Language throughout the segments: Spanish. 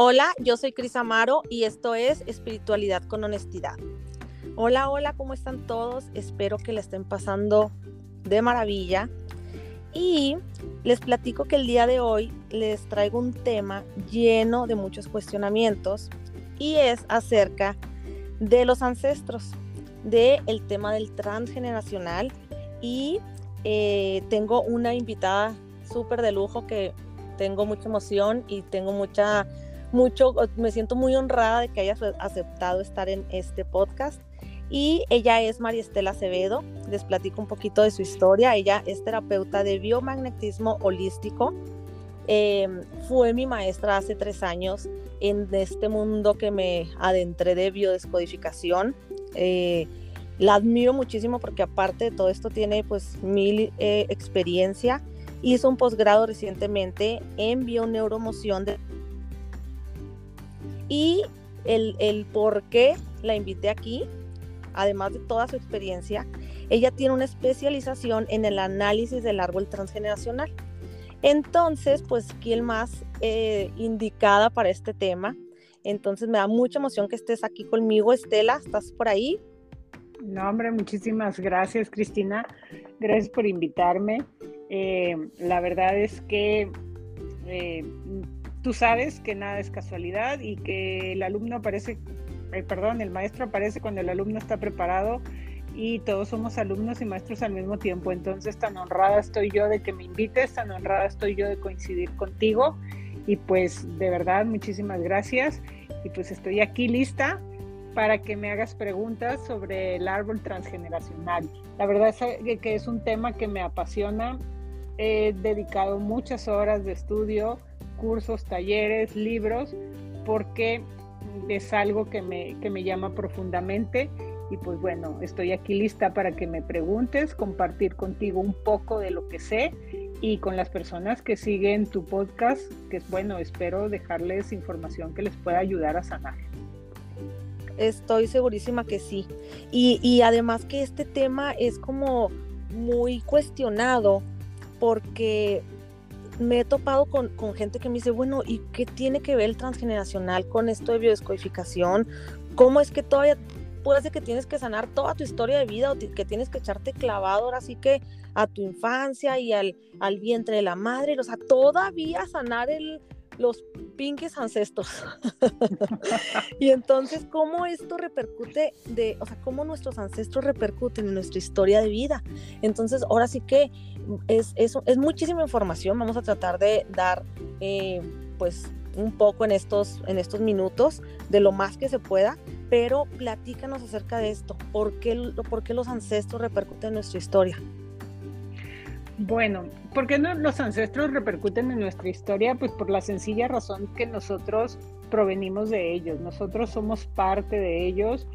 Hola, yo soy Cris Amaro y esto es Espiritualidad con Honestidad. Hola, hola, ¿cómo están todos? Espero que le estén pasando de maravilla. Y les platico que el día de hoy les traigo un tema lleno de muchos cuestionamientos y es acerca de los ancestros, del el tema del transgeneracional y eh, tengo una invitada súper de lujo que tengo mucha emoción y tengo mucha mucho, me siento muy honrada de que hayas aceptado estar en este podcast. Y ella es María Estela Acevedo, les platico un poquito de su historia. Ella es terapeuta de biomagnetismo holístico. Em, fue mi maestra hace tres años en este mundo que me adentré de biodescodificación. Eh, la admiro muchísimo porque aparte de todo esto tiene pues mil eh, experiencia. Hizo un posgrado recientemente en bioneuromoción de y el, el por qué la invité aquí, además de toda su experiencia, ella tiene una especialización en el análisis del árbol transgeneracional. Entonces, pues, ¿quién más eh, indicada para este tema? Entonces, me da mucha emoción que estés aquí conmigo. Estela, ¿estás por ahí? No, hombre, muchísimas gracias, Cristina. Gracias por invitarme. Eh, la verdad es que eh, tú sabes que nada es casualidad y que el alumno aparece, eh, perdón, el maestro aparece cuando el alumno está preparado y todos somos alumnos y maestros al mismo tiempo. Entonces, tan honrada estoy yo de que me invites, tan honrada estoy yo de coincidir contigo y pues de verdad muchísimas gracias y pues estoy aquí lista para que me hagas preguntas sobre el árbol transgeneracional. La verdad es que es un tema que me apasiona. He dedicado muchas horas de estudio, cursos, talleres, libros, porque es algo que me, que me llama profundamente. Y pues bueno, estoy aquí lista para que me preguntes, compartir contigo un poco de lo que sé y con las personas que siguen tu podcast, que es bueno, espero dejarles información que les pueda ayudar a sanar. Estoy segurísima que sí. Y, y además que este tema es como muy cuestionado porque me he topado con, gente que me dice, bueno, ¿y qué tiene que ver el transgeneracional con esto de biodescodificación? ¿Cómo es que todavía puede que tienes que sanar toda tu historia de vida o que tienes que echarte clavado ahora sí que a tu infancia y al, al vientre de la madre? O sea, todavía sanar el, los pinques ancestros. y entonces, ¿cómo esto repercute de, o sea, cómo nuestros ancestros repercuten en nuestra historia de vida? Entonces, ahora sí que es, es, es muchísima información. Vamos a tratar de dar, eh, pues, un poco en estos, en estos minutos, de lo más que se pueda, pero platícanos acerca de esto. ¿Por qué, por qué los ancestros repercuten en nuestra historia? Bueno, ¿por qué no los ancestros repercuten en nuestra historia? Pues por la sencilla razón que nosotros provenimos de ellos, nosotros somos parte de ellos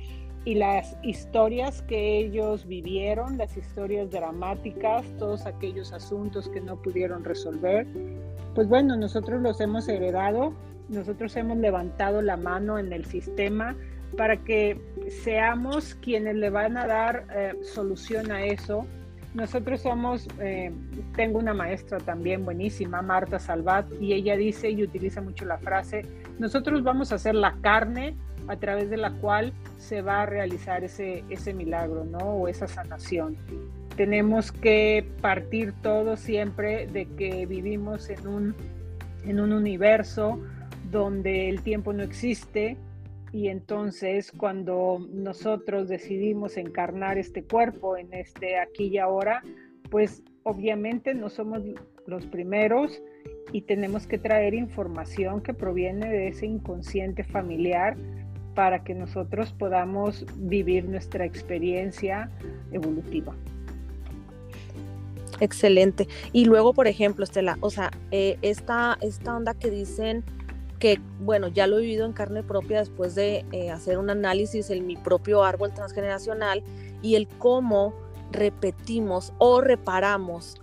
y las historias que ellos vivieron, las historias dramáticas, todos aquellos asuntos que no pudieron resolver, pues bueno, nosotros los hemos heredado, nosotros hemos levantado la mano en el sistema para que seamos quienes le van a dar eh, solución a eso nosotros somos, eh, tengo una maestra también buenísima, Marta Salvat, y ella dice y utiliza mucho la frase, nosotros vamos a hacer la carne a través de la cual se va a realizar ese, ese milagro, ¿no? O esa sanación. Tenemos que partir todo siempre de que vivimos en un, en un universo donde el tiempo no existe, y entonces cuando nosotros decidimos encarnar este cuerpo en este aquí y ahora, pues obviamente no somos los primeros y tenemos que traer información que proviene de ese inconsciente familiar para que nosotros podamos vivir nuestra experiencia evolutiva. Excelente. Y luego, por ejemplo, Estela, o sea, eh, esta, esta onda que dicen que, bueno, ya lo he vivido en carne propia después de eh, hacer un análisis en mi propio árbol transgeneracional y el cómo repetimos o reparamos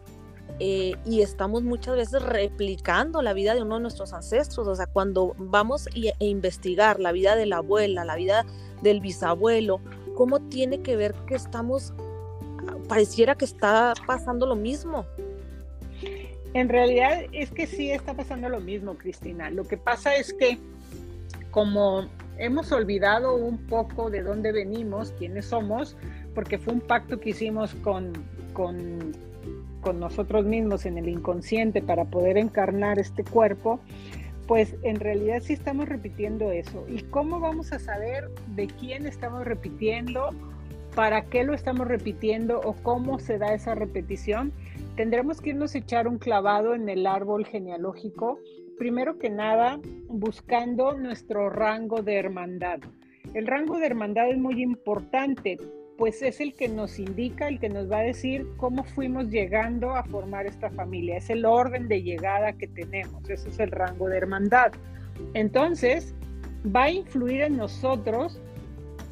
eh, y estamos muchas veces replicando la vida de uno de nuestros ancestros. O sea, cuando vamos a e investigar la vida de la abuela, la vida del bisabuelo, cómo tiene que ver que estamos, pareciera que está pasando lo mismo. En realidad es que sí está pasando lo mismo, Cristina. Lo que pasa es que como hemos olvidado un poco de dónde venimos, quiénes somos, porque fue un pacto que hicimos con, con, nosotros mismos en el inconsciente para poder encarnar este cuerpo, pues en realidad sí estamos repitiendo eso. ¿Y cómo vamos a saber de quién estamos repitiendo? ¿Para qué lo estamos repitiendo o cómo se da esa repetición? Tendremos que irnos a echar un clavado en el árbol genealógico, primero que nada buscando nuestro rango de hermandad. El rango de hermandad es muy importante pues es el que nos indica, el que nos va a decir cómo fuimos llegando a formar esta familia. Es el orden de llegada que tenemos, ese es el rango de hermandad. Entonces, va a influir en nosotros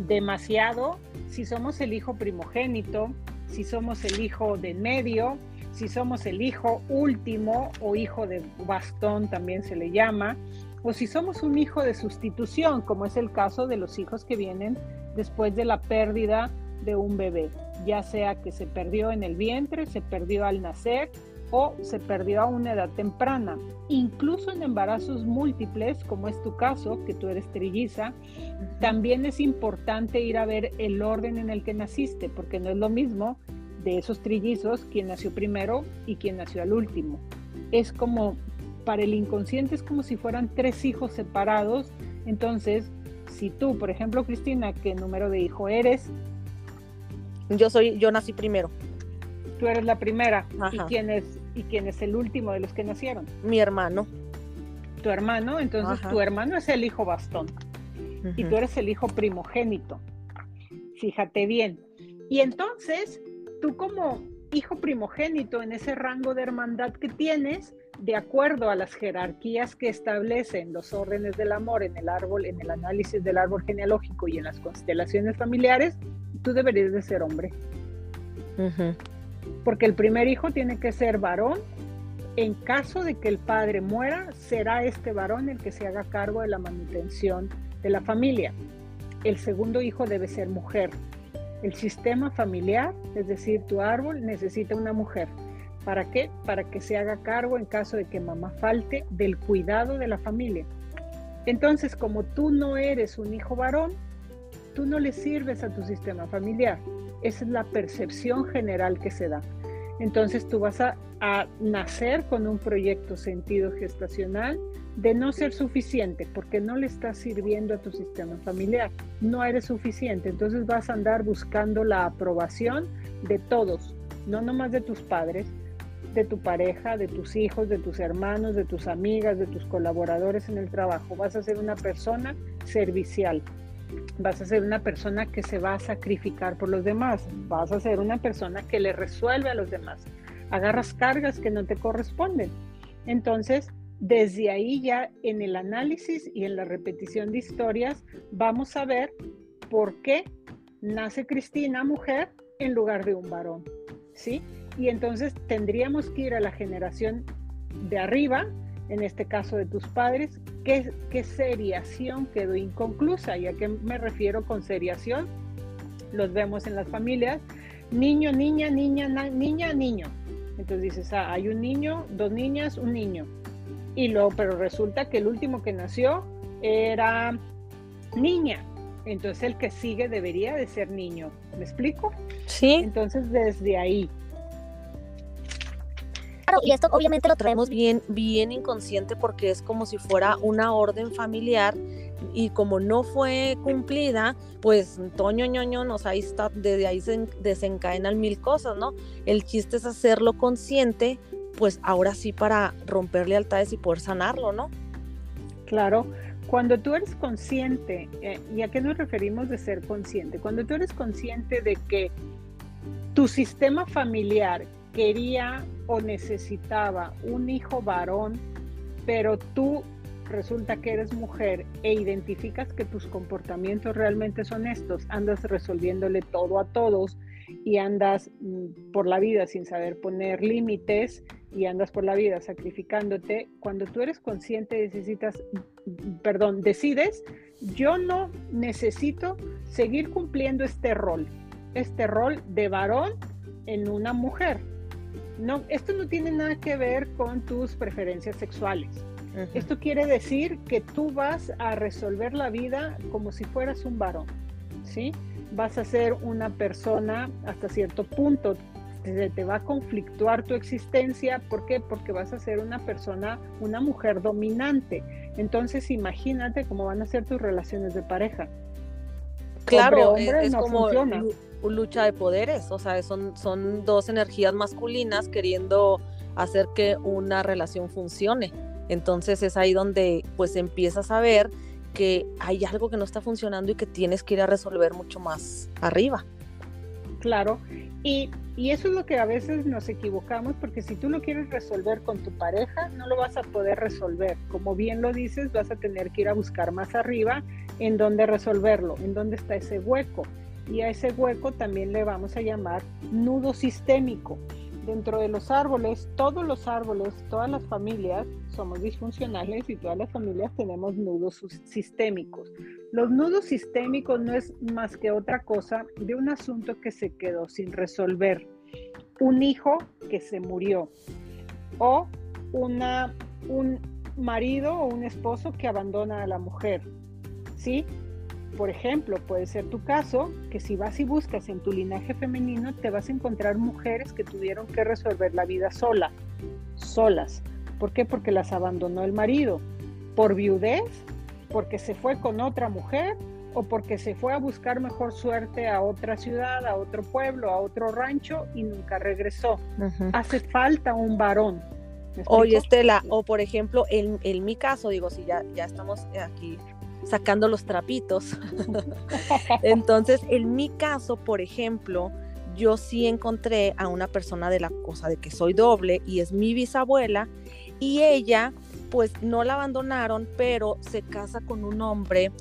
demasiado si somos el hijo primogénito, si somos el hijo de medio, si somos el hijo último o hijo de bastón también se le llama, o si somos un hijo de sustitución, como es el caso de los hijos que vienen después de la pérdida de un bebé, ya sea que se perdió en el vientre, se perdió al nacer o se perdió a una edad temprana. Incluso en embarazos múltiples, como es tu caso, que tú eres trilliza, también es importante ir a ver el orden en el que naciste, porque no es lo mismo de esos trillizos quien nació primero y quien nació al último. Es como, para el inconsciente es como si fueran tres hijos separados. Entonces, si tú, por ejemplo, Cristina, ¿qué número de hijo eres? Yo soy, yo nací primero. Tú eres la primera. ¿Y quién, es, ¿Y quién es el último de los que nacieron? Mi hermano. Tu hermano, entonces tu hermano es el hijo bastón. Y tú eres el hijo primogénito. Fíjate bien. Y entonces, tú como hijo primogénito en ese rango de hermandad que tienes, de acuerdo a las jerarquías que establecen los órdenes del amor en el árbol, en el análisis del árbol genealógico y en las constelaciones familiares, tú deberías de ser hombre. Porque el primer hijo tiene que ser varón. En caso de que el padre muera, será este varón el que se haga cargo de la manutención de la familia. El segundo hijo debe ser mujer. El sistema familiar, es decir, tu árbol, necesita una mujer. ¿Para qué? Para que se haga cargo en caso de que mamá falte del cuidado de la familia. Entonces, como tú no eres un hijo varón, tú no le sirves a tu sistema familiar. Esa es la percepción general que se da. Entonces tú vas a, nacer con un proyecto sentido gestacional de no ser suficiente porque no le estás sirviendo a tu sistema familiar. No eres suficiente. Entonces vas a andar buscando la aprobación de todos, no nomás de tus padres, de tu pareja, de tus hijos, de tus hermanos, de tus amigas, de tus colaboradores en el trabajo. Vas a ser una persona servicial vas a ser una persona que se va a sacrificar por los demás, vas a ser una persona que le resuelve a los demás, agarras cargas que no te corresponden. Entonces, desde ahí ya en el análisis y en la repetición de historias, vamos a ver por qué nace Cristina mujer en lugar de un varón, ¿sí? Y entonces tendríamos que ir a la generación de arriba, en este caso de tus padres, ¿qué, qué seriación quedó inconclusa? ¿Y a qué me refiero con seriación? Los vemos en las familias, niño, niña, niña, niña, niño. Entonces dices, ah, hay un niño, dos niñas, un niño. Y luego, pero resulta que el último que nació era niña. Entonces el que sigue debería de ser niño. ¿Me explico? Sí. Entonces desde ahí y esto obviamente lo traemos bien, bien inconsciente porque es como si fuera una orden familiar y como no fue cumplida, pues Toño ñoño nos ahí está, desde ahí se desencadenan mil cosas, ¿no? El chiste es hacerlo consciente, pues ahora sí para romper lealtades y poder sanarlo, ¿no? Claro, cuando tú eres consciente, eh, ¿y a qué nos referimos de ser consciente? Cuando tú eres consciente de que tu sistema familiar quería o necesitaba un hijo varón, pero tú resulta que eres mujer e identificas que tus comportamientos realmente son estos, andas resolviéndole todo a todos y andas mm, por la vida sin saber poner límites y andas por la vida sacrificándote, cuando tú eres consciente necesitas, perdón, decides, yo no necesito seguir cumpliendo este rol, este rol de varón en una mujer no, esto no tiene nada que ver con tus preferencias sexuales. Esto quiere decir que tú vas a resolver la vida como si fueras un varón, ¿sí? Vas a ser una persona hasta cierto punto, te, te va a conflictuar tu existencia, ¿por qué? Porque vas a ser una persona, una mujer dominante. Entonces imagínate cómo van a ser tus relaciones de pareja. Claro, es, como lucha de poderes, o sea, son, son dos energías masculinas queriendo hacer que una relación funcione. Entonces es ahí donde pues empiezas a ver que hay algo que no está funcionando y que tienes que ir a resolver mucho más arriba. Claro, y, y, eso es lo que a veces nos equivocamos, porque si tú lo quieres resolver con tu pareja, no lo vas a poder resolver. Como bien lo dices, vas a tener que ir a buscar más arriba en dónde resolverlo, en dónde está ese hueco. Y a ese hueco también le vamos a llamar nudo sistémico dentro de los árboles, todos los árboles, todas las familias somos disfuncionales y todas las familias tenemos nudos sistémicos. Los nudos sistémicos no es más que otra cosa de un asunto que se quedó sin resolver. Un hijo que se murió o una, un marido o un esposo que abandona a la mujer. ¿Sí? Por ejemplo, puede ser tu caso que si vas y buscas en tu linaje femenino, te vas a encontrar mujeres que tuvieron que resolver la vida sola, solas. ¿Por qué? Porque las abandonó el marido. Por viudez, porque se fue con otra mujer o porque se fue a buscar mejor suerte a otra ciudad, a otro pueblo, a otro rancho y nunca regresó. Hace falta un varón. Oye, Estela, o por ejemplo, en, en, mi caso, digo, si ya, ya estamos aquí sacando los trapitos. Entonces, en mi caso, por ejemplo, yo sí encontré a una persona de la cosa de que soy doble y es mi bisabuela y ella pues no la abandonaron, pero se casa con un hombre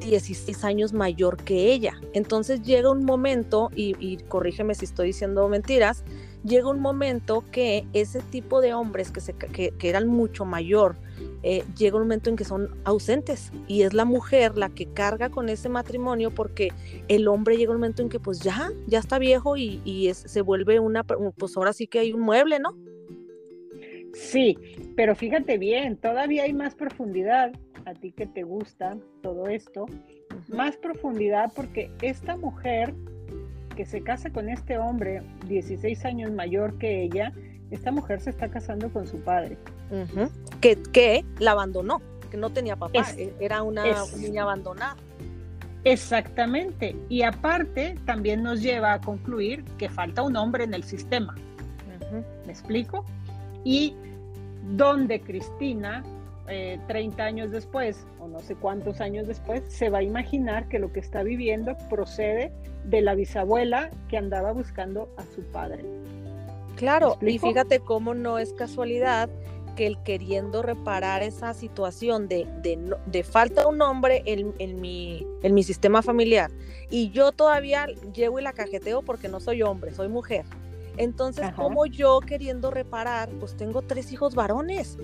16 años mayor que ella. Entonces llega un momento, y, corrígeme si estoy diciendo mentiras, llega un momento que ese tipo de hombres que, se, que, que eran mucho mayor eh, llega un momento en que son ausentes y es la mujer la que carga con ese matrimonio porque el hombre llega un momento en que pues ya, ya está viejo y, se vuelve una, pues ahora sí que hay un mueble, ¿no? Sí, pero fíjate bien, todavía hay más profundidad, a ti que te gusta todo esto, más profundidad porque esta mujer que se casa con este hombre 16 años mayor que ella, esta mujer se está casando con su padre. Que, que, la abandonó, que no tenía papá, e, era una niña abandonada. Exactamente. Y aparte, también nos lleva a concluir que falta un hombre en el sistema. ¿Me explico? Y donde Cristina, 30 eh, años después, o no sé cuántos años después, se va a imaginar que lo que está viviendo procede de la bisabuela que andaba buscando a su padre. Claro, y fíjate cómo no es casualidad que el queriendo reparar esa situación de, de, falta un hombre en, en, mi, en mi sistema familiar y yo todavía llevo y la cajeteo porque no soy hombre, soy mujer. Entonces, como yo queriendo reparar, pues tengo tres hijos varones.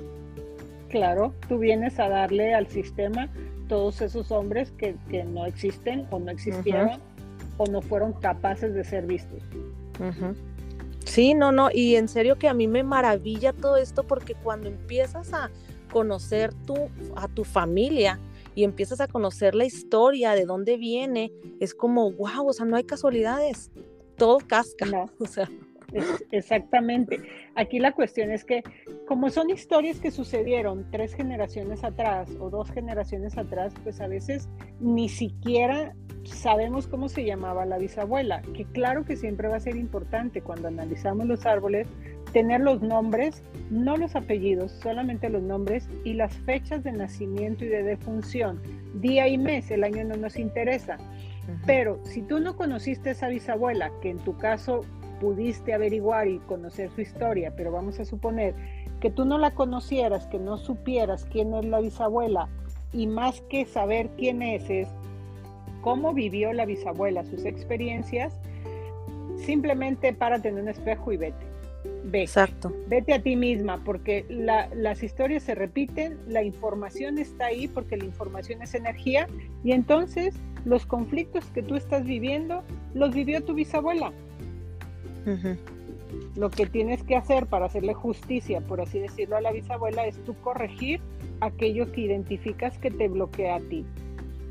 Claro, tú vienes a darle al sistema todos esos hombres que, que no existen o no existieron o no fueron capaces de ser vistos. Sí, no, no, y en serio que a mí me maravilla todo esto porque cuando empiezas a conocer tu, a tu familia y empiezas a conocer la historia, de dónde viene, es como, wow, o sea, no hay casualidades, todo casca. O sea. Exactamente. Aquí la cuestión es que como son historias que sucedieron tres generaciones atrás o dos generaciones atrás, pues a veces ni siquiera sabemos cómo se llamaba la bisabuela, que claro que siempre va a ser importante cuando analizamos los árboles tener los nombres, no los apellidos, solamente los nombres y las fechas de nacimiento y de defunción. Día y mes, el año no nos interesa. Pero si tú no conociste a esa bisabuela, que en tu caso pudiste averiguar y conocer su historia, pero vamos a suponer que tú no la conocieras, que no supieras quién es la bisabuela, y más que saber quién es, es cómo vivió la bisabuela, sus experiencias, simplemente párate en un espejo y vete. Ve, Exacto. Vete a ti misma, porque las historias se repiten, la información está ahí porque la información es energía, y entonces los conflictos que tú estás viviendo los vivió tu bisabuela. Lo que tienes que hacer para hacerle justicia, por así decirlo, a la bisabuela es tú corregir aquello que identificas que te bloquea a ti.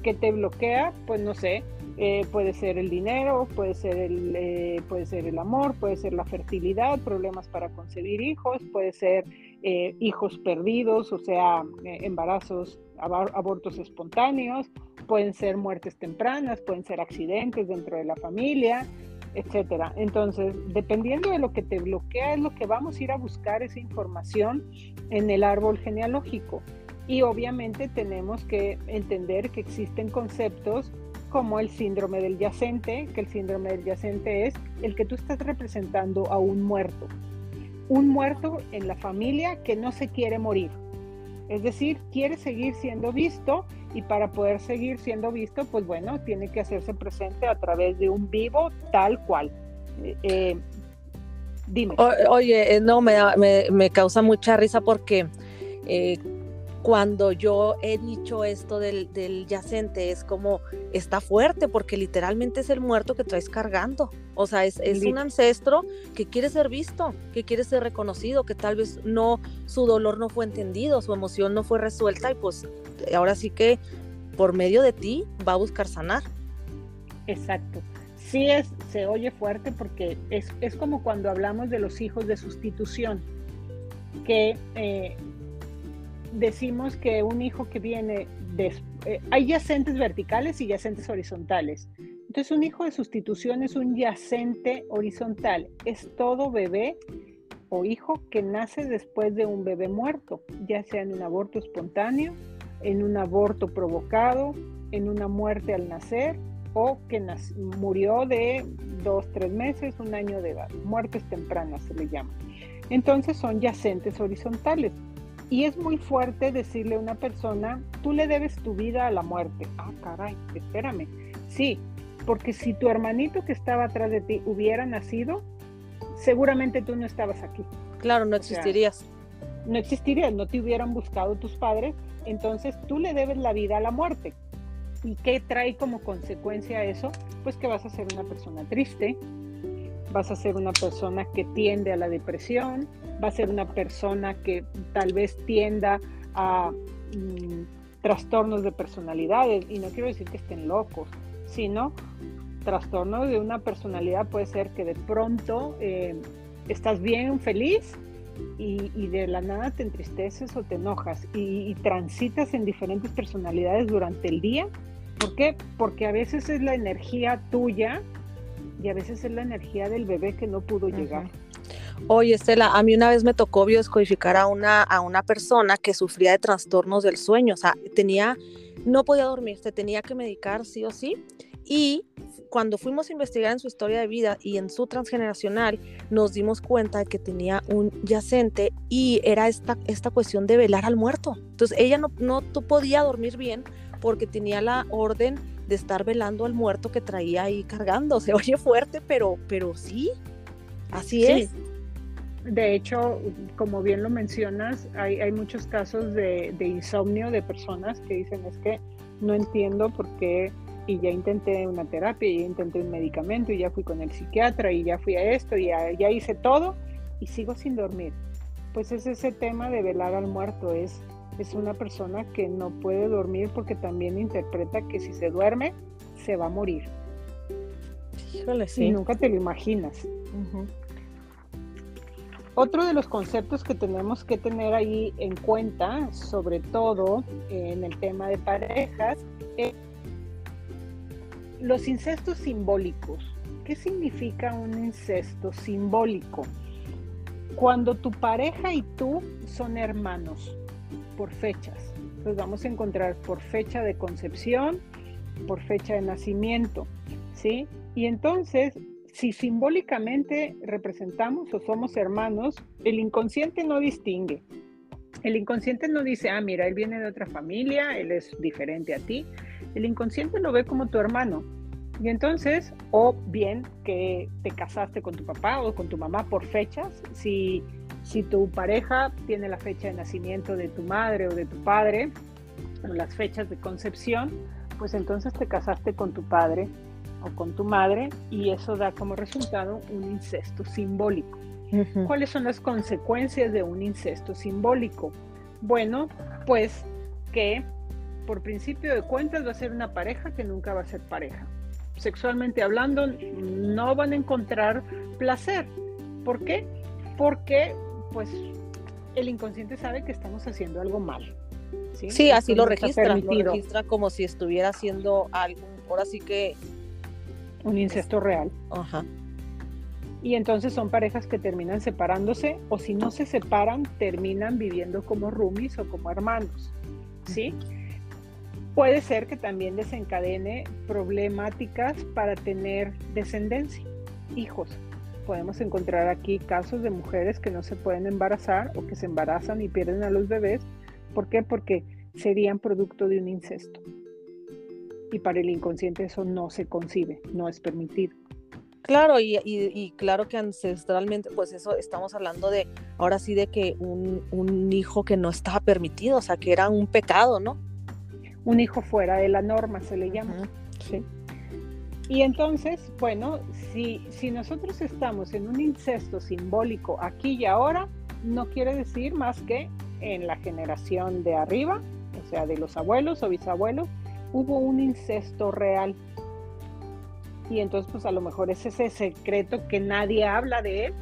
Que te bloquea, pues no sé, eh, puede ser el dinero, puede ser el, eh, puede ser el amor, puede ser la fertilidad, problemas para concebir hijos, puede ser eh, hijos perdidos, o sea, embarazos, abortos espontáneos, pueden ser muertes tempranas, pueden ser accidentes dentro de la familia, etcétera. Entonces, dependiendo de lo que te bloquea, es lo que vamos a ir a buscar esa información en el árbol genealógico. Y obviamente tenemos que entender que existen conceptos como el síndrome del yacente, que el síndrome del yacente es el que tú estás representando a un muerto. Un muerto en la familia que no se quiere morir. Es decir, quiere seguir siendo visto y para poder seguir siendo visto, pues bueno, tiene que hacerse presente a través de un vivo tal cual. Eh, eh, dime. oye, eh, no, me, me, me, causa mucha risa porque cuando yo he dicho esto del, yacente, es como, está fuerte porque literalmente es el muerto que traes cargando. O sea, es, un ancestro que quiere ser visto, que quiere ser reconocido, que tal vez no, su dolor no fue entendido, su emoción no fue resuelta y pues ahora sí que por medio de ti va a buscar sanar. Exacto. Sí es, se oye fuerte porque es, es como cuando hablamos de los hijos de sustitución, que eh, decimos que un hijo que viene de... Eh, hay yacentes verticales y yacentes horizontales. Entonces un hijo de sustitución es un yacente horizontal. Es todo bebé o hijo que nace después de un bebé muerto, ya sea en un aborto espontáneo, en un aborto provocado, en una muerte al nacer o que murió de dos, tres meses, un año de edad. Muertes tempranas se le llama. Entonces son yacentes horizontales. Y es muy fuerte decirle a una persona, tú le debes tu vida a la muerte. Ah, caray, espérame. Sí, porque si tu hermanito que estaba atrás de ti hubiera nacido, seguramente tú no estabas aquí. Claro, no existirías. no existirías, no te hubieran buscado tus padres, entonces tú le debes la vida a la muerte. ¿Y qué trae como consecuencia eso? Pues que vas a ser una persona triste, vas a ser una persona que tiende a la depresión, va a ser una persona que tal vez tienda a mm, trastornos de personalidades, y no quiero decir que estén locos, sino trastorno de una personalidad puede ser que de pronto eh, estás bien, feliz, y, de la nada te entristeces o te enojas y, y, transitas en diferentes personalidades durante el día. ¿Por qué? Porque a veces es la energía tuya y a veces es la energía del bebé que no pudo llegar. Oye, Estela, a mí una vez me tocó biodescodificar a una, a una persona que sufría de trastornos del sueño, o sea, tenía, no podía dormir, se tenía que medicar sí o sí, y cuando fuimos a investigar en su historia de vida y en su transgeneracional, nos dimos cuenta de que tenía un yacente y era esta, esta cuestión de velar al muerto. Entonces ella no, no podía dormir bien porque tenía la orden de estar velando al muerto que traía ahí cargando. Se oye fuerte, pero, pero sí, así es. De hecho, como bien lo mencionas, hay, hay muchos casos de, de, insomnio de personas que dicen es que no entiendo por qué y ya intenté una terapia, y ya intenté un medicamento y ya fui con el psiquiatra y ya fui a esto y ya, ya hice todo y sigo sin dormir. Pues es ese tema de velar al muerto, es es una persona que no puede dormir porque también interpreta que si se duerme, se va a morir. Híjole, sí. Y nunca te lo imaginas. Otro de los conceptos que tenemos que tener ahí en cuenta, sobre todo en el tema de parejas, es los incestos simbólicos. ¿Qué significa un incesto simbólico? Cuando tu pareja y tú son hermanos, por fechas. Entonces vamos a encontrar por fecha de concepción, por fecha de nacimiento, ¿sí? Y entonces, si simbólicamente representamos o somos hermanos, el inconsciente no distingue. El inconsciente no dice, ah, mira, él viene de otra familia, él es diferente a ti. El inconsciente lo ve como tu hermano. Y entonces, o bien que te casaste con tu papá o con tu mamá por fechas, si si tu pareja tiene la fecha de nacimiento de tu madre o de tu padre, o las fechas de concepción, pues entonces te casaste con tu padre o con tu madre y eso da como resultado un incesto simbólico. ¿Cuáles son las consecuencias de un incesto simbólico? Bueno, pues que por principio de cuentas va a ser una pareja que nunca va a ser pareja. Sexualmente hablando, no van a encontrar placer. ¿Por qué? Porque pues el inconsciente sabe que estamos haciendo algo mal. Sí, así lo registra, lo registra como si estuviera haciendo algo, ahora sí que... Un incesto real. Ajá. Y entonces son parejas que terminan separándose o si no se separan, terminan viviendo como roomies o como hermanos. ¿Sí? Puede ser que también desencadene problemáticas para tener descendencia, hijos. Podemos encontrar aquí casos de mujeres que no se pueden embarazar o que se embarazan y pierden a los bebés. ¿Por qué? Porque serían producto de un incesto. Y para el inconsciente eso no se concibe, no es permitido. Claro, y, claro que ancestralmente, pues eso estamos hablando de, ahora sí, de que un, un, hijo que no estaba permitido, o sea, que era un pecado, ¿no? Un hijo fuera de la norma se le llama. Sí. Y entonces, bueno, si, si nosotros estamos en un incesto simbólico aquí y ahora, no quiere decir más que en la generación de arriba, o sea, de los abuelos o bisabuelos, hubo un incesto real. Y entonces, pues a lo mejor es ese secreto que nadie habla de él.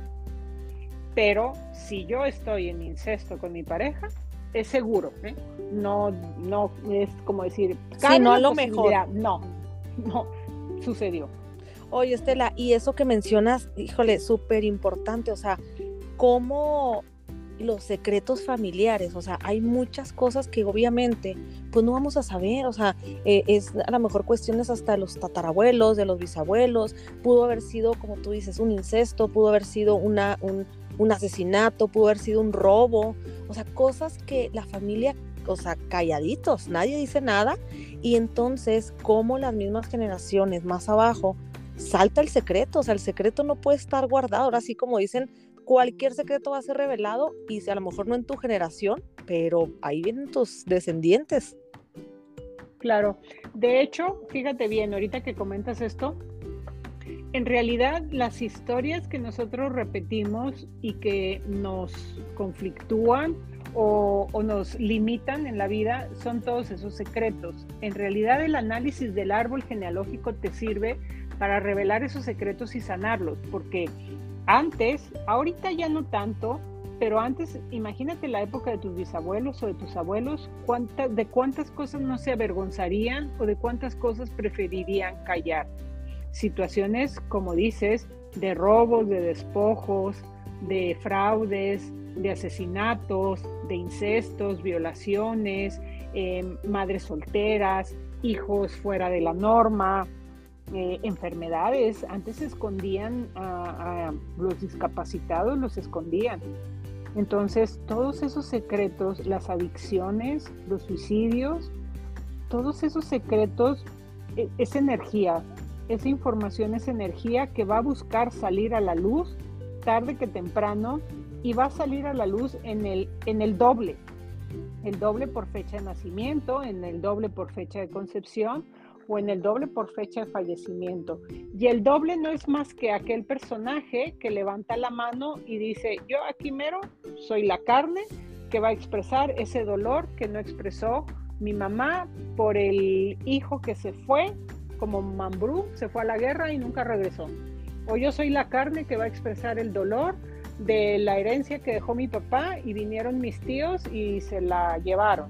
Pero si yo estoy en incesto con mi pareja, es seguro. ¿eh? No, no es como decir, sí, no a lo mejor. No, no, sucedió. Oye, Estela, y eso que mencionas, híjole, súper importante, o sea, cómo los secretos familiares, o sea, hay muchas cosas que obviamente pues no vamos a saber, o sea, eh, es a lo mejor cuestiones hasta de los tatarabuelos, de los bisabuelos, pudo haber sido, como tú dices, un incesto, pudo haber sido una, un, un asesinato, pudo haber sido un robo, o sea, cosas que la familia, o sea, calladitos, nadie dice nada, y entonces como las mismas generaciones más abajo, salta el secreto, o sea, el secreto no puede estar guardado, ahora sí como dicen, cualquier secreto va a ser revelado y a lo mejor no en tu generación, pero ahí vienen tus descendientes. Claro, de hecho, fíjate bien, ahorita que comentas esto, en realidad las historias que nosotros repetimos y que nos conflictúan o, nos limitan en la vida son todos esos secretos. En realidad el análisis del árbol genealógico te sirve para revelar esos secretos y sanarlos, porque antes, ahorita ya no tanto, pero antes, imagínate la época de tus bisabuelos o de tus abuelos, de cuántas cosas no se avergonzarían o de cuántas cosas preferirían callar. Situaciones, como dices, de robos, de despojos, de fraudes, de asesinatos, de incestos, violaciones, em, madres solteras, hijos fuera de la norma, eh, enfermedades. Antes se escondían a, los discapacitados, los escondían. Entonces, todos esos secretos, las adicciones, los suicidios, todos esos secretos e, es, energía. Esa información es energía que va a buscar salir a la luz tarde que temprano y va a salir a la luz en el, en el doble. El doble por fecha de nacimiento, en el doble por fecha de concepción o en el doble por fecha de fallecimiento. Y el doble no es más que aquel personaje que levanta la mano y dice, yo aquí mero soy la carne que va a expresar ese dolor que no expresó mi mamá por el hijo que se fue como Mambrú, se fue a la guerra y nunca regresó. O yo soy la carne que va a expresar el dolor de la herencia que dejó mi papá y vinieron mis tíos y se la llevaron.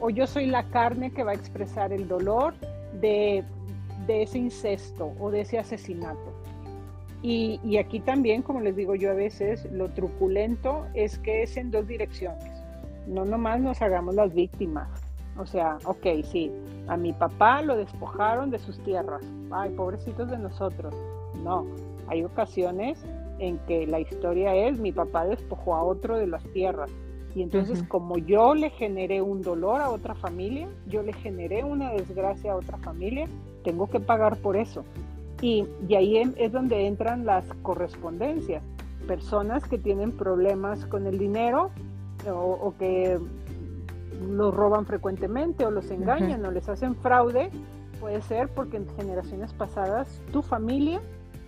O yo soy la carne que va a expresar el dolor de, ese incesto o de ese asesinato. Y, y, aquí también, como les digo yo a veces, lo truculento es que es en dos direcciones. No nomás nos hagamos las víctimas. O sea, ok, sí, a mi papá lo despojaron de sus tierras. Ay, pobrecitos de nosotros. No, hay ocasiones en que la historia es mi papá despojó a otro de las tierras y entonces como yo le generé un dolor a otra familia, yo le generé una desgracia a otra familia, tengo que pagar por eso. Y, y ahí es donde entran las correspondencias. Personas que tienen problemas con el dinero o, que los roban frecuentemente o los engañan o les hacen fraude, puede ser porque en generaciones pasadas tu familia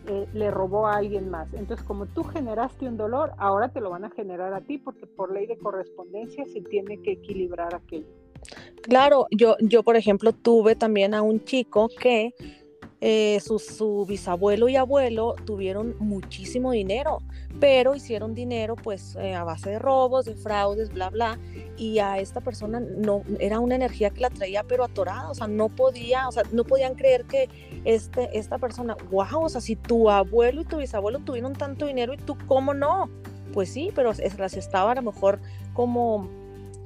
eh, le robó a alguien más. Entonces, como tú generaste un dolor, ahora te lo van a generar a ti porque por ley de correspondencia se tiene que equilibrar aquello. Claro, yo, yo por ejemplo tuve también a un chico que eh, su, bisabuelo y abuelo tuvieron muchísimo dinero, pero hicieron dinero pues eh, a base de robos, de fraudes, bla, bla, y a esta persona no, era una energía que la traía pero atorada, o sea, no podía, o sea, no podían creer que este, esta persona, wow, o sea, si tu abuelo y tu bisabuelo tuvieron tanto dinero y tú, ¿cómo no? Pues sí, pero las estaba a lo mejor como,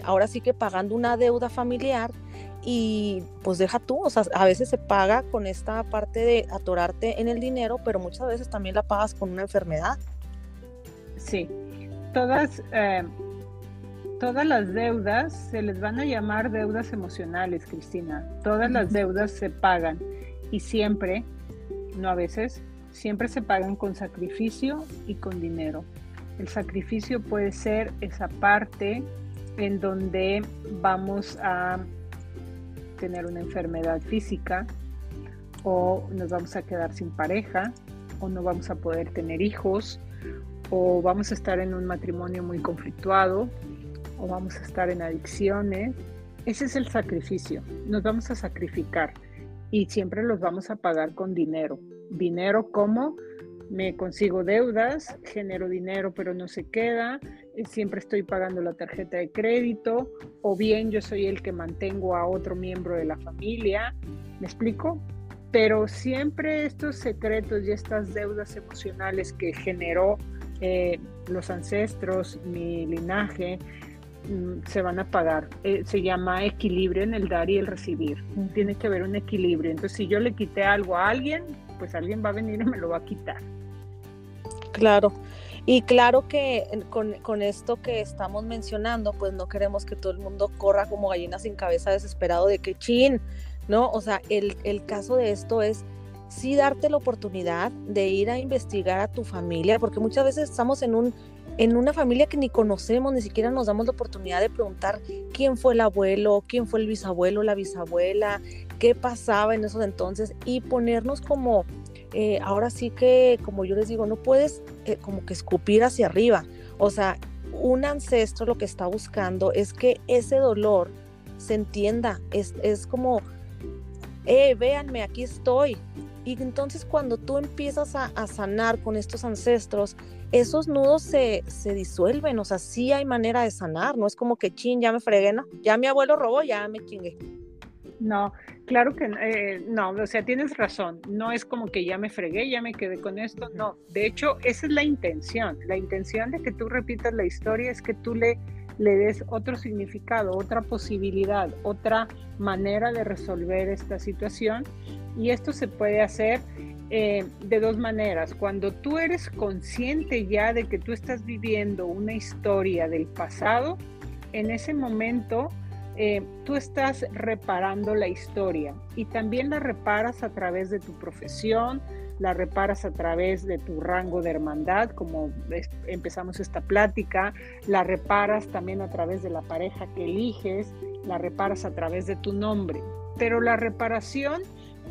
ahora sí que pagando una deuda familiar y pues deja tú, o sea, a veces se paga con esta parte de atorarte en el dinero, pero muchas veces también la pagas con una enfermedad. Sí, todas, eh, todas las deudas se les van a llamar deudas emocionales, Cristina. Todas las deudas se pagan y siempre, no a veces, siempre se pagan con sacrificio y con dinero. El sacrificio puede ser esa parte en donde vamos a tener una enfermedad física o nos vamos a quedar sin pareja o no vamos a poder tener hijos o vamos a estar en un matrimonio muy conflictuado o vamos a estar en adicciones. Ese es el sacrificio. Nos vamos a sacrificar y siempre los vamos a pagar con dinero. Dinero como me consigo deudas, genero dinero pero no se queda, siempre estoy pagando la tarjeta de crédito, o bien yo soy el que mantengo a otro miembro de la familia, ¿me explico? Pero siempre estos secretos y estas deudas emocionales que generó eh, los ancestros, mi linaje, mm, se van a pagar. Eh, se llama equilibrio en el dar y el recibir. Tiene que haber un equilibrio. Entonces, si yo le quité algo a alguien, pues alguien va a venir y me lo va a quitar. Claro. Y claro que con, esto que estamos mencionando, pues no queremos que todo el mundo corra como gallina sin cabeza desesperado de que chin, ¿no? O sea, el, el caso de esto es sí darte la oportunidad de ir a investigar a tu familia, porque muchas veces estamos en un en una familia que ni conocemos, ni siquiera nos damos la oportunidad de preguntar quién fue el abuelo, quién fue el bisabuelo, la bisabuela, qué pasaba en esos entonces y ponernos como eh, ahora sí que, como yo les digo, no puedes eh, como que escupir hacia arriba. O sea, un ancestro lo que está buscando es que ese dolor se entienda. Es, es como, eh, véanme, aquí estoy. Y entonces cuando tú empiezas a, sanar con estos ancestros, esos nudos se, se, disuelven. O sea, sí hay manera de sanar. No es como que, chin, ya me fregué, ¿no? Ya mi abuelo robó, ya me chingué. No, claro que eh, no, o sea, tienes razón, no es como que ya me fregué, ya me quedé con esto, no, de hecho, esa es la intención, la intención de que tú repitas la historia es que tú le, le des otro significado, otra posibilidad, otra manera de resolver esta situación y esto se puede hacer eh, de dos maneras. Cuando tú eres consciente ya de que tú estás viviendo una historia del pasado, en ese momento eh, tú estás reparando la historia y también la reparas a través de tu profesión, la reparas a través de tu rango de hermandad, como empezamos esta plática, la reparas también a través de la pareja que eliges, la reparas a través de tu nombre. Pero la reparación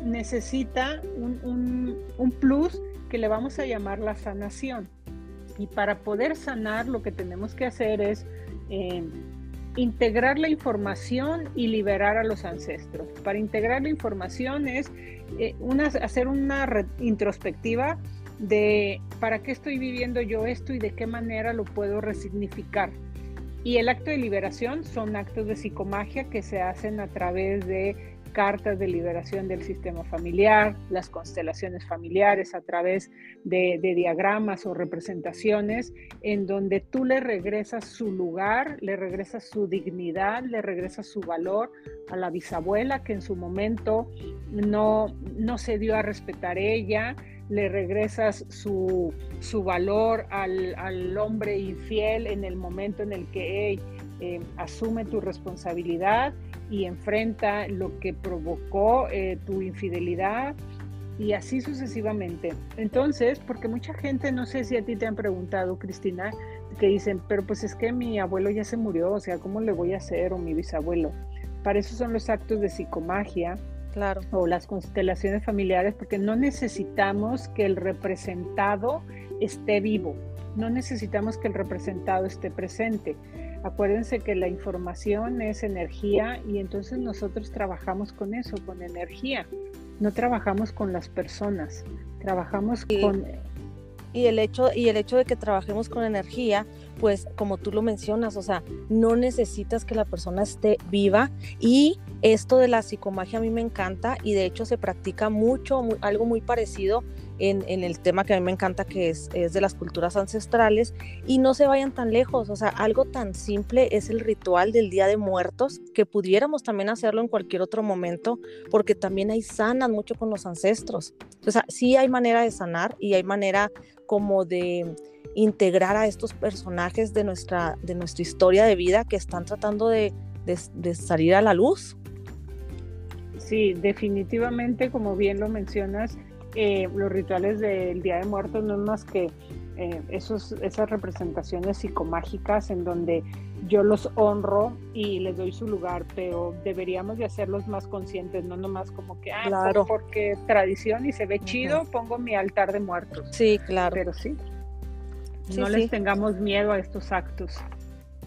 necesita un, plus que le vamos a llamar la sanación. Y para poder sanar lo que tenemos que hacer es... Eh, integrar la información y liberar a los ancestros. Para integrar la información es eh, hacer una introspectiva de para qué estoy viviendo yo esto y de qué manera lo puedo resignificar. Y el acto de liberación son actos de psicomagia que se hacen a través de cartas de liberación del sistema familiar, las constelaciones familiares a través de, diagramas o representaciones en donde tú le regresas su lugar, le regresas su dignidad, le regresas su valor a la bisabuela que en su momento no, no se dio a respetar ella, le regresas su, valor al, hombre infiel en el momento en el que eh, asume tu responsabilidad y enfrenta lo que provocó eh, tu infidelidad y así sucesivamente. Entonces, porque mucha gente, no sé si a ti te han preguntado, Cristina, que dicen, pero pues es que mi abuelo ya se murió, o sea, ¿cómo le voy a hacer? O mi bisabuelo. Para eso son los actos de psicomagia, Claro. O las constelaciones familiares, porque no necesitamos que el representado esté vivo, no necesitamos que el representado esté presente. Acuérdense que la información es energía y entonces nosotros trabajamos con eso, con energía. No trabajamos con las personas, trabajamos con y el hecho y el hecho de que trabajemos con energía pues como tú lo mencionas o sea no necesitas que la persona esté viva y esto de la psicomagia a mí me encanta y de hecho se practica mucho algo muy parecido en, el tema que a mí me encanta, que es, es, de las culturas ancestrales, y no se vayan tan lejos, o sea, algo tan simple es el ritual del Día de Muertos, que pudiéramos también hacerlo en cualquier otro momento, porque también hay sanan mucho con los ancestros. O sea, sí hay manera de sanar y hay manera como de integrar a estos personajes de nuestra, de nuestra historia de vida que están tratando de, de salir a la luz. Sí, definitivamente, como bien lo mencionas, eh, los rituales del Día de Muertos no es más que eh, esos, esas representaciones psicomágicas en donde yo los honro y les doy su lugar, pero deberíamos de hacerlos más conscientes, no nomás como que, ah, claro. porque tradición y se ve chido, pongo mi altar de muertos. Sí, claro. Pero sí, no les tengamos miedo a estos actos.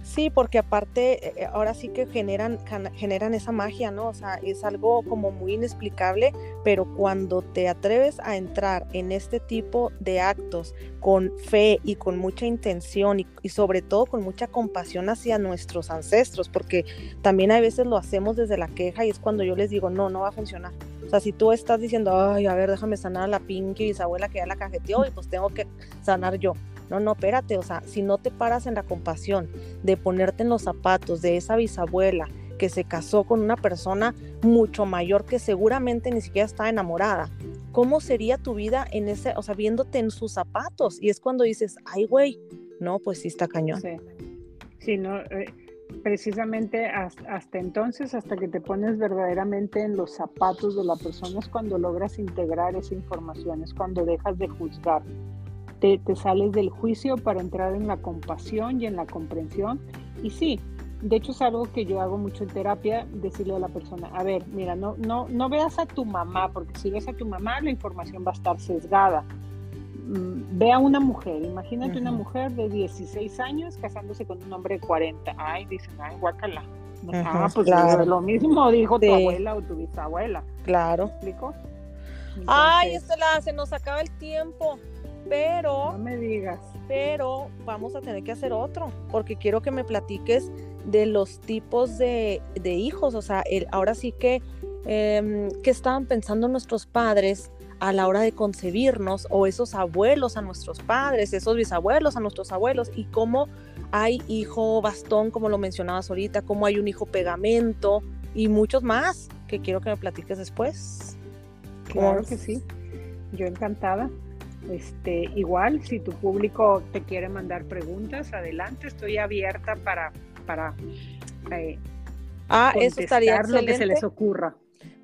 Sí, porque aparte eh, eh, ahora sí que generan, generan esa magia, ¿no? O sea, es algo como muy inexplicable, pero cuando te atreves a entrar en este tipo de actos con fe y con mucha intención y, sobre todo con mucha compasión hacia nuestros ancestros, porque también a veces lo hacemos desde la queja y es cuando yo les digo, no, no va a funcionar. O sea, si tú estás diciendo, ay, a ver, déjame sanar a la Pinky bisabuela que ya la cajeteó y pues tengo que sanar yo no, no, espérate, o sea, si no te paras en la compasión de ponerte en los zapatos de esa bisabuela que se casó con una persona mucho mayor que seguramente ni siquiera está enamorada, ¿cómo sería tu vida en ese, o sea, viéndote en sus zapatos? Y es cuando dices, ay, güey, no, pues sí está cañón. Sí, no, eh, precisamente hasta, hasta, entonces, hasta que te pones verdaderamente en los zapatos de la persona, es cuando logras integrar esa información, es cuando dejas de juzgar te, sales del juicio para entrar en la compasión y en la comprensión. Y sí, de hecho es algo que yo hago mucho en terapia, decirle a la persona, a ver, mira, no, no, no veas a tu mamá, porque si ves a tu mamá la información va a estar sesgada. Mm, ve a una mujer, imagínate una mujer de 16 años casándose con un hombre de 40. Ay, dicen, ay, guácala. ah, pues lo mismo dijo tu abuela o tu bisabuela. Claro. ¿Me explico? Ay, Estela, se nos acaba el tiempo. Pero. No me digas. Pero vamos a tener que hacer otro, porque quiero que me platiques de los tipos de, hijos. O sea, el, ahora sí que. Eh, ¿Qué estaban pensando nuestros padres a la hora de concebirnos o esos abuelos a nuestros padres, esos bisabuelos a nuestros abuelos y cómo hay hijo bastón, como lo mencionabas ahorita, cómo hay un hijo pegamento y muchos más que quiero que me platiques después. Claro que sí, yo encantada. Este, igual, si tu público te quiere mandar preguntas, adelante, estoy abierta para, para eh, ah, eso estaría lo que se les ocurra.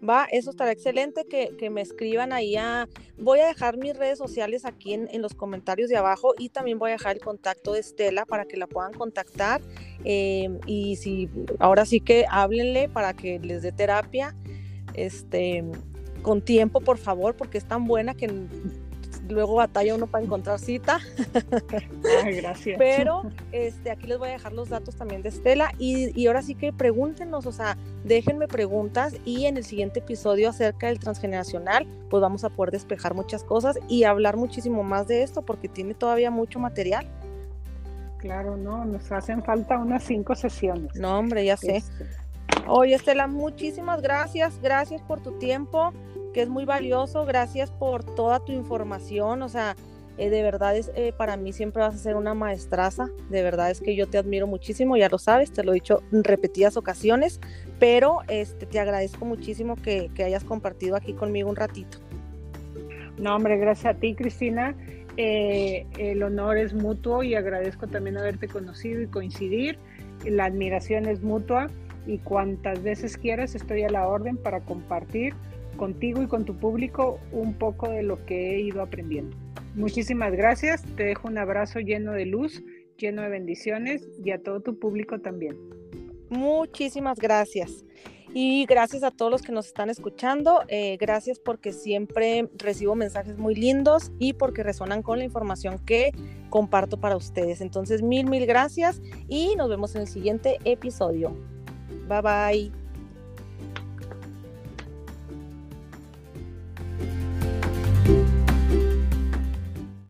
Va, eso estará excelente que, me escriban ahí a... Voy a dejar mis redes sociales aquí en, los comentarios de abajo y también voy a dejar el contacto de Estela para que la puedan contactar. Em, y si ahora sí que háblenle para que les dé terapia. Este, con tiempo, por favor, porque es tan buena que luego batalla uno para encontrar cita. Ay, gracias. Pero este, aquí les voy a dejar los datos también de Estela y, y, ahora sí que pregúntenos, o sea, déjenme preguntas y en el siguiente episodio acerca del transgeneracional, pues vamos a poder despejar muchas cosas y hablar muchísimo más de esto porque tiene todavía mucho material. Claro, no, nos hacen falta unas cinco sesiones. No, hombre, ya sé. Este. Oye, Estela, muchísimas gracias, gracias por tu tiempo que es muy valioso. Gracias por toda tu información. O sea, eh, de verdad es eh, para mí siempre vas a ser una maestraza. De verdad es que yo te admiro muchísimo, ya lo sabes, te lo he dicho en repetidas ocasiones, pero este, te agradezco muchísimo que, que hayas compartido aquí conmigo un ratito. No, hombre, gracias a ti, Cristina. Eh, el honor es mutuo y agradezco también haberte conocido y coincidir. La admiración es mutua y cuantas veces quieras estoy a la orden para compartir contigo y con tu público un poco de lo que he ido aprendiendo. Muchísimas gracias, te dejo un abrazo lleno de luz, lleno de bendiciones y a todo tu público también. Muchísimas gracias. Y gracias a todos los que nos están escuchando. Eh, gracias porque siempre recibo mensajes muy lindos y porque resonan con la información que comparto para ustedes. Entonces, mil, mil gracias y nos vemos en el siguiente episodio. Bye bye.